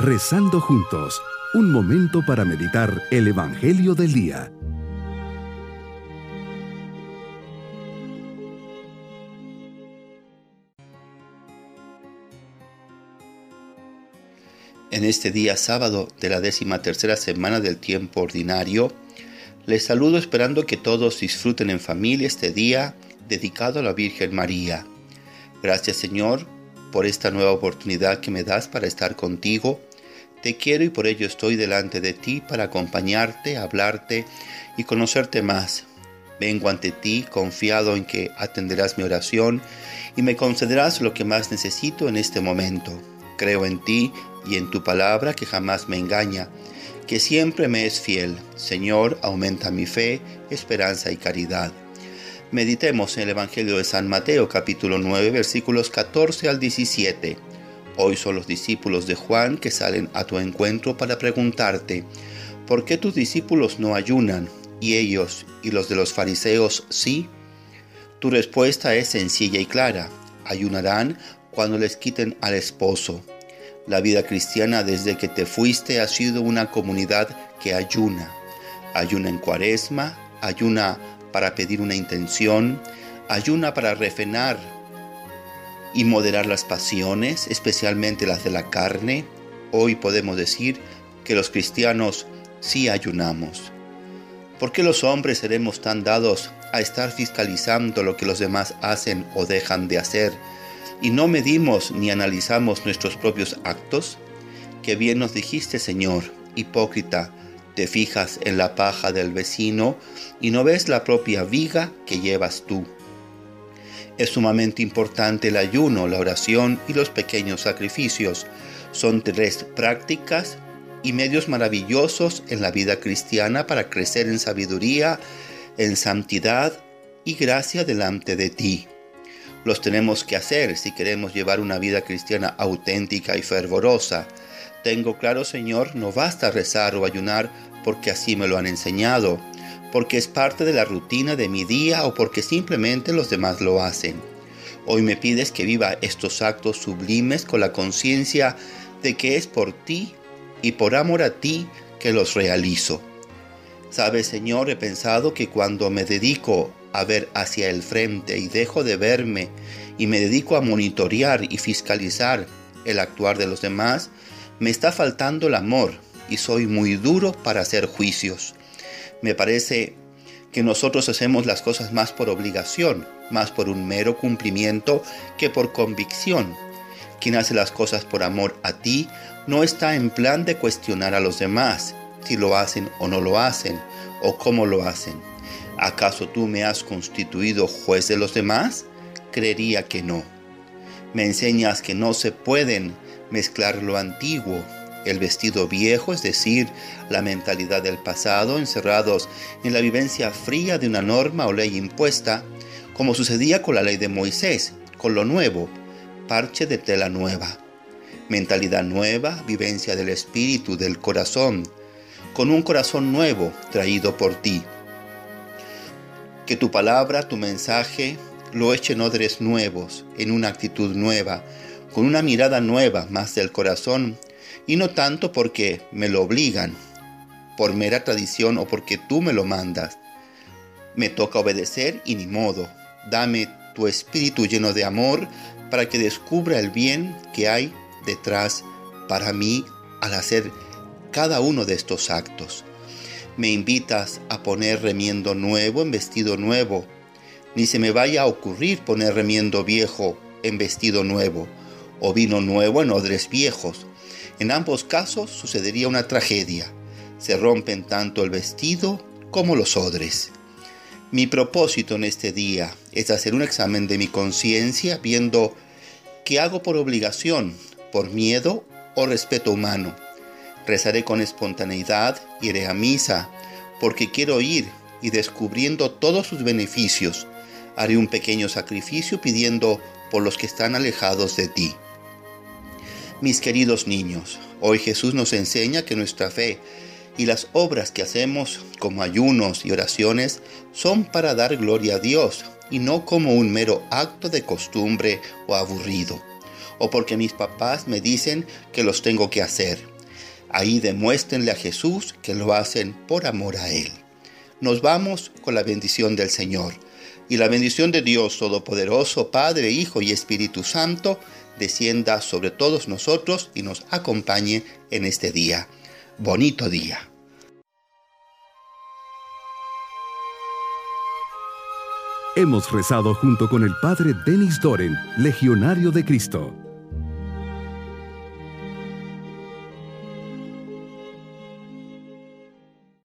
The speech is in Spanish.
Rezando juntos, un momento para meditar el Evangelio del Día. En este día sábado de la décima tercera semana del tiempo ordinario, les saludo esperando que todos disfruten en familia este día dedicado a la Virgen María. Gracias Señor por esta nueva oportunidad que me das para estar contigo te quiero y por ello estoy delante de ti para acompañarte, hablarte y conocerte más. Vengo ante ti confiado en que atenderás mi oración y me concederás lo que más necesito en este momento. Creo en ti y en tu palabra que jamás me engaña, que siempre me es fiel. Señor, aumenta mi fe, esperanza y caridad. Meditemos en el Evangelio de San Mateo capítulo 9 versículos 14 al 17. Hoy son los discípulos de Juan que salen a tu encuentro para preguntarte, ¿por qué tus discípulos no ayunan y ellos y los de los fariseos sí? Tu respuesta es sencilla y clara. Ayunarán cuando les quiten al esposo. La vida cristiana desde que te fuiste ha sido una comunidad que ayuna. Ayuna en cuaresma, ayuna para pedir una intención, ayuna para refrenar y moderar las pasiones, especialmente las de la carne, hoy podemos decir que los cristianos sí ayunamos. ¿Por qué los hombres seremos tan dados a estar fiscalizando lo que los demás hacen o dejan de hacer y no medimos ni analizamos nuestros propios actos? Que bien nos dijiste, Señor, hipócrita, te fijas en la paja del vecino y no ves la propia viga que llevas tú. Es sumamente importante el ayuno, la oración y los pequeños sacrificios. Son tres prácticas y medios maravillosos en la vida cristiana para crecer en sabiduría, en santidad y gracia delante de ti. Los tenemos que hacer si queremos llevar una vida cristiana auténtica y fervorosa. Tengo claro, Señor, no basta rezar o ayunar porque así me lo han enseñado porque es parte de la rutina de mi día o porque simplemente los demás lo hacen. Hoy me pides que viva estos actos sublimes con la conciencia de que es por ti y por amor a ti que los realizo. Sabes, Señor, he pensado que cuando me dedico a ver hacia el frente y dejo de verme y me dedico a monitorear y fiscalizar el actuar de los demás, me está faltando el amor y soy muy duro para hacer juicios. Me parece que nosotros hacemos las cosas más por obligación, más por un mero cumplimiento que por convicción. Quien hace las cosas por amor a ti no está en plan de cuestionar a los demás si lo hacen o no lo hacen o cómo lo hacen. ¿Acaso tú me has constituido juez de los demás? Creería que no. Me enseñas que no se pueden mezclar lo antiguo el vestido viejo, es decir, la mentalidad del pasado, encerrados en la vivencia fría de una norma o ley impuesta, como sucedía con la ley de Moisés, con lo nuevo, parche de tela nueva. Mentalidad nueva, vivencia del espíritu, del corazón, con un corazón nuevo traído por ti. Que tu palabra, tu mensaje, lo echen odres nuevos, en una actitud nueva, con una mirada nueva más del corazón y no tanto porque me lo obligan, por mera tradición o porque tú me lo mandas. Me toca obedecer y ni modo. Dame tu espíritu lleno de amor para que descubra el bien que hay detrás para mí al hacer cada uno de estos actos. Me invitas a poner remiendo nuevo en vestido nuevo. Ni se me vaya a ocurrir poner remiendo viejo en vestido nuevo, o vino nuevo en odres viejos, en ambos casos sucedería una tragedia. Se rompen tanto el vestido como los odres. Mi propósito en este día es hacer un examen de mi conciencia viendo qué hago por obligación, por miedo o respeto humano. Rezaré con espontaneidad, iré a misa, porque quiero ir y descubriendo todos sus beneficios, haré un pequeño sacrificio pidiendo por los que están alejados de ti. Mis queridos niños, hoy Jesús nos enseña que nuestra fe y las obras que hacemos como ayunos y oraciones son para dar gloria a Dios y no como un mero acto de costumbre o aburrido. o porque mis papás me dicen que los tengo que hacer. Ahí demuéstrenle a Jesús que lo hacen por amor a Él. Nos vamos con la bendición del Señor. Y la bendición de Dios Todopoderoso, Padre, Hijo y Espíritu Santo, descienda sobre todos nosotros y nos acompañe en este día. Bonito día. Hemos rezado junto con el Padre Denis Doren, Legionario de Cristo.